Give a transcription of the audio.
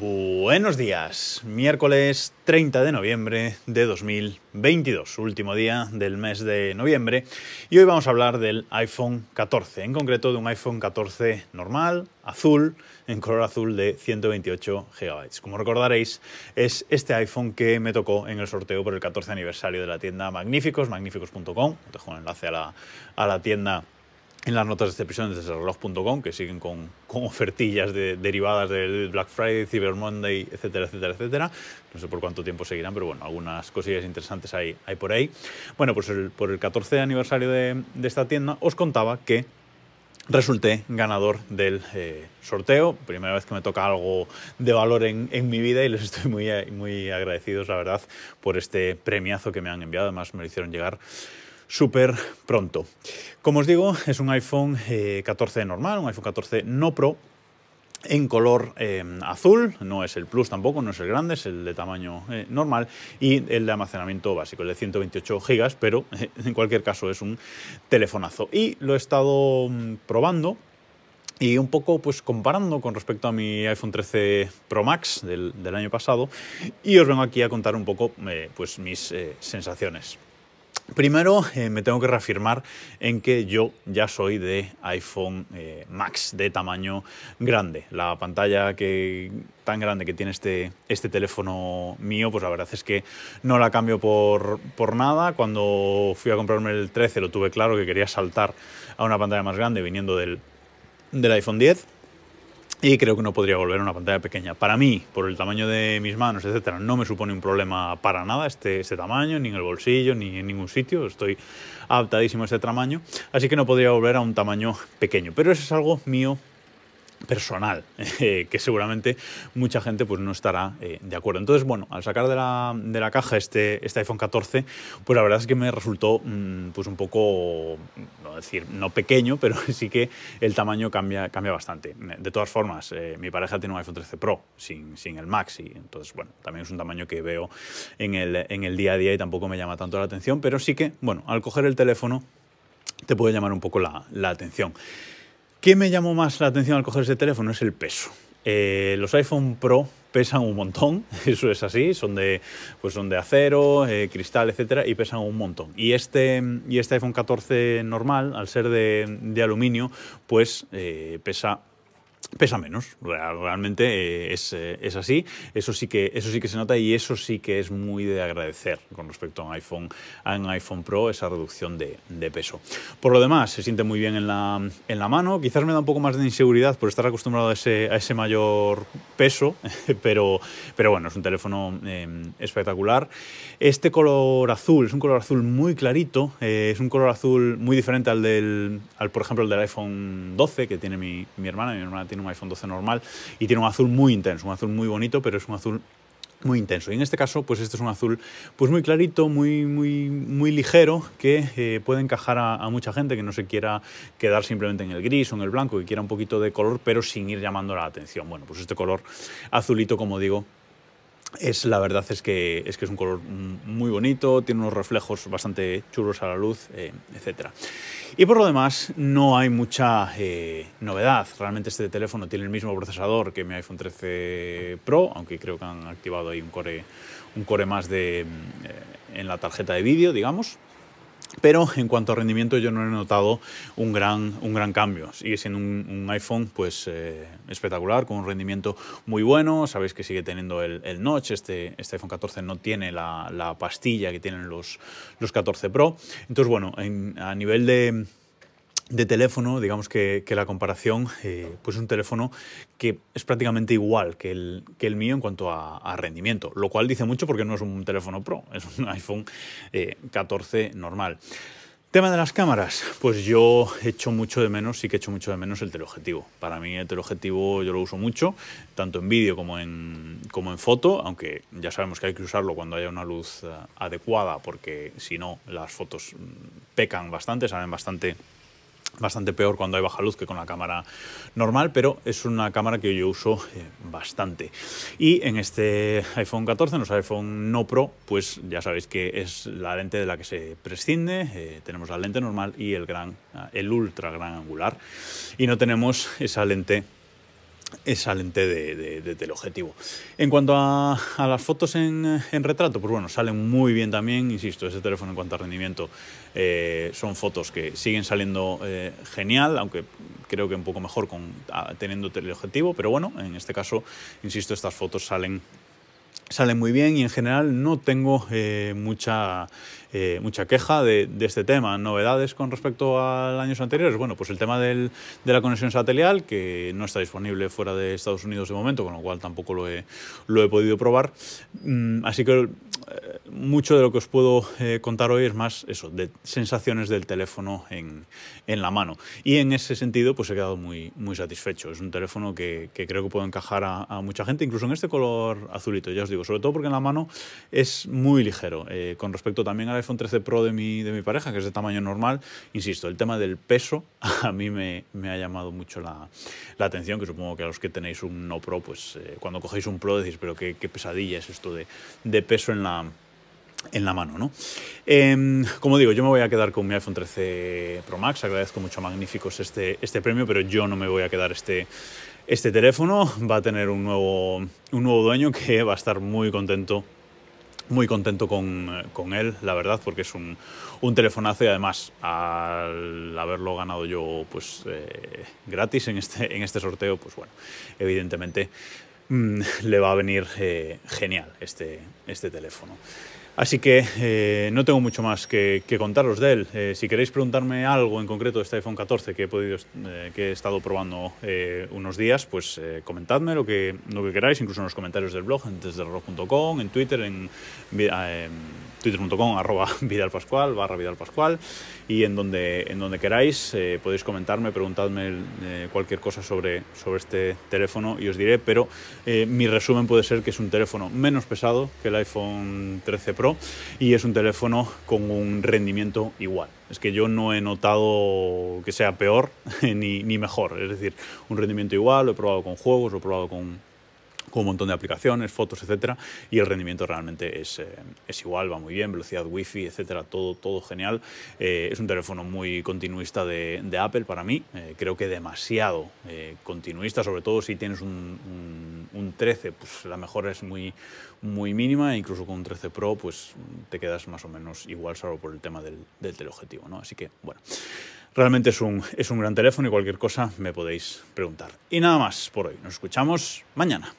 Buenos días, miércoles 30 de noviembre de 2022, último día del mes de noviembre, y hoy vamos a hablar del iPhone 14, en concreto de un iPhone 14 normal, azul, en color azul de 128 GB. Como recordaréis, es este iPhone que me tocó en el sorteo por el 14 aniversario de la tienda Magníficos, magníficos.com, dejo un enlace a la, a la tienda en las notas de este episodio desde reloj.com, que siguen con, con ofertillas de, derivadas del Black Friday, Cyber Monday, etcétera, etcétera, etcétera. No sé por cuánto tiempo seguirán, pero bueno, algunas cosillas interesantes hay, hay por ahí. Bueno, pues el, por el 14 aniversario de, esta tienda os contaba que resulté ganador del eh, sorteo. Primera vez que me toca algo de valor en, en, mi vida y les estoy muy, muy agradecidos, la verdad, por este premiazo que me han enviado. Además, me lo hicieron llegar súper pronto. Como os digo, es un iPhone eh, 14 normal, un iPhone 14 no Pro, en color eh, azul, no es el Plus tampoco, no es el grande, es el de tamaño eh, normal y el de almacenamiento básico, el de 128 GB, pero eh, en cualquier caso es un telefonazo. Y lo he estado mm, probando y un poco pues comparando con respecto a mi iPhone 13 Pro Max del, del año pasado y os vengo aquí a contar un poco eh, pues mis eh, sensaciones. Primero, eh, me tengo que reafirmar en que yo ya soy de iPhone eh, Max, de tamaño grande. La pantalla que, tan grande que tiene este, este teléfono mío, pues la verdad es que no la cambio por, por nada. Cuando fui a comprarme el 13 lo tuve claro que quería saltar a una pantalla más grande viniendo del, del iPhone 10 y creo que no podría volver a una pantalla pequeña. Para mí, por el tamaño de mis manos, etcétera, no me supone un problema para nada este, este tamaño, ni en el bolsillo, ni en ningún sitio. Estoy adaptadísimo a este tamaño, así que no podría volver a un tamaño pequeño. Pero eso es algo mío personal, eh, que seguramente mucha gente pues, no estará eh, de acuerdo. Entonces, bueno, al sacar de la, de la, caja este, este iPhone 14, pues la verdad es que me resultó mmm, pues un poco, no decir, no pequeño, pero sí que el tamaño cambia, cambia bastante. De todas formas, eh, mi pareja tiene un iPhone 13 Pro sin, sin el Max y entonces, bueno, también es un tamaño que veo en el, en el día a día y tampoco me llama tanto la atención, pero sí que, bueno, al coger el teléfono te puede llamar un poco la, la atención. ¿Qué me llamó más la atención al coger ese teléfono? Es el peso. Eh, los iPhone Pro pesan un montón, eso es así, son de, pues son de acero, eh, cristal, etcétera, y pesan un montón. Y este, y este iPhone 14 normal, al ser de, de aluminio, pues eh, pesa pesa menos, realmente es, es, así, eso sí, que, eso sí que se nota y eso sí que es muy de agradecer con respecto a un iPhone, a un iPhone Pro, esa reducción de, peso. Por lo demás, se siente muy bien en la, en la mano, quizás me da un poco más de inseguridad por estar acostumbrado a ese, a ese mayor peso, pero, pero bueno, es un teléfono eh, espectacular. Este color azul, es un color azul muy clarito, eh, es un color azul muy diferente al del, al, por ejemplo, el del iPhone 12 que tiene mi, mi hermana, mi hermana tiene un iPhone 12 normal y tiene un azul muy intenso, un azul muy bonito, pero es un azul muy intenso. Y en este caso, pues este es un azul pues muy clarito, muy, muy, muy ligero, que eh, puede encajar a, a, mucha gente que no se quiera quedar simplemente en el gris o en el blanco, que quiera un poquito de color, pero sin ir llamando la atención. Bueno, pues este color azulito, como digo, es la verdad es que, es que es un color muy bonito, tiene unos reflejos bastante chulos a la luz, eh, etc. Y por lo demás, no hay mucha eh, novedad. Realmente este teléfono tiene el mismo procesador que mi iPhone 13 Pro, aunque creo que han activado ahí un core, un core más de, eh, en la tarjeta de vídeo, digamos. Pero en cuanto a rendimiento yo no he notado un gran, un gran cambio. Sigue siendo un, iPhone pues, eh, espectacular, con un rendimiento muy bueno. Sabéis que sigue teniendo el, notch. Este, este, iPhone 14 no tiene la, la, pastilla que tienen los, los 14 Pro. Entonces, bueno, en, a nivel de, de teléfono, digamos que, que la comparación, eh, pues es un teléfono que es prácticamente igual que el, que el mío en cuanto a, rendimiento, lo cual dice mucho porque no es un teléfono Pro, es un iPhone eh, 14 normal. Tema de las cámaras, pues yo echo mucho de menos, sí que echo mucho de menos el teleobjetivo. Para mí el teleobjetivo yo lo uso mucho, tanto en vídeo como en, como en foto, aunque ya sabemos que hay que usarlo cuando haya una luz uh, adecuada, porque si no las fotos pecan bastante, salen bastante bastante peor cuando hay baja luz que con la cámara normal, pero es una cámara que yo uso eh, bastante. Y en este iPhone 14, en los iPhone no Pro, pues ya sabéis que es la lente de la que se prescinde. Eh, tenemos la lente normal y el gran, el ultra gran angular. Y no tenemos esa lente excelente de, de, teleobjetivo. En cuanto a, las fotos en, retrato, pues bueno, salen muy bien también, insisto, ese teléfono en cuanto a rendimiento eh, son fotos que siguen saliendo eh, genial, aunque creo que un poco mejor con, teniendo teleobjetivo, pero bueno, en este caso, insisto, estas fotos salen salen muy bien y en general no tengo eh, mucha, eh, mucha queja de, este tema. Novedades con respecto a años anteriores. Bueno, pues el tema del, de la conexión satelital, que no está disponible fuera de Estados Unidos de momento, con lo cual tampoco lo he, lo he podido probar. Mm, así que mucho de lo que os puedo contar hoy es más eso, de sensaciones del teléfono en, en, la mano. Y en ese sentido, pues he quedado muy, muy satisfecho. Es un teléfono que, creo que puede encajar a, mucha gente, incluso en este color azulito, ya os digo, sobre todo porque en la mano es muy ligero. con respecto también a iPhone 13 Pro de mi, de mi pareja, que es de tamaño normal, insisto, el tema del peso a mí me, me ha llamado mucho la, la, atención, que supongo que a los que tenéis un no Pro, pues eh, cuando cogéis un Pro decís, pero qué, qué pesadilla es esto de, de peso en la, en la mano. ¿no? Em, como digo, yo me voy a quedar con mi iPhone 13 Pro Max, agradezco mucho Magníficos este, este premio, pero yo no me voy a quedar este, este teléfono, va a tener un nuevo, un nuevo dueño que va a estar muy contento muy contento con, con, él, la verdad, porque es un, un, telefonazo y además al haberlo ganado yo pues eh, gratis en este, en este sorteo, pues bueno, evidentemente mmm, le va a venir eh, genial este, este teléfono. Así que eh, no tengo mucho más que, contaros de él. Eh, si queréis preguntarme algo en concreto de este iPhone 14 que he, podido, que he estado probando unos días, pues comentadme lo que, lo que queráis, incluso en los comentarios del blog, en desdelrock.com, en Twitter, en, en twitter.com arroba vidalpascual, barra vidalpascual y en donde, en donde queráis eh, podéis comentarme, preguntadme eh, cualquier cosa sobre, sobre este teléfono y os diré, pero eh, mi resumen puede ser que es un teléfono menos pesado que el iPhone 13 Pro y es un teléfono con un rendimiento igual. Es que yo no he notado que sea peor ni, ni mejor, es decir, un rendimiento igual, lo he probado con juegos, lo he probado con con un montón de aplicaciones, fotos, etcétera, y el rendimiento realmente es, eh, es igual, va muy bien, velocidad wifi, etcétera, todo, todo genial. Eh, es un teléfono muy continuista de, Apple para mí, eh, creo que demasiado continuista, sobre todo si tienes un, un, un, 13, pues la mejora es muy, muy mínima, e incluso con un 13 Pro, pues te quedas más o menos igual, solo por el tema del, del teleobjetivo, ¿no? Así que, bueno. Realmente es un, es un gran teléfono y cualquier cosa me podéis preguntar. Y nada más por hoy. Nos escuchamos mañana.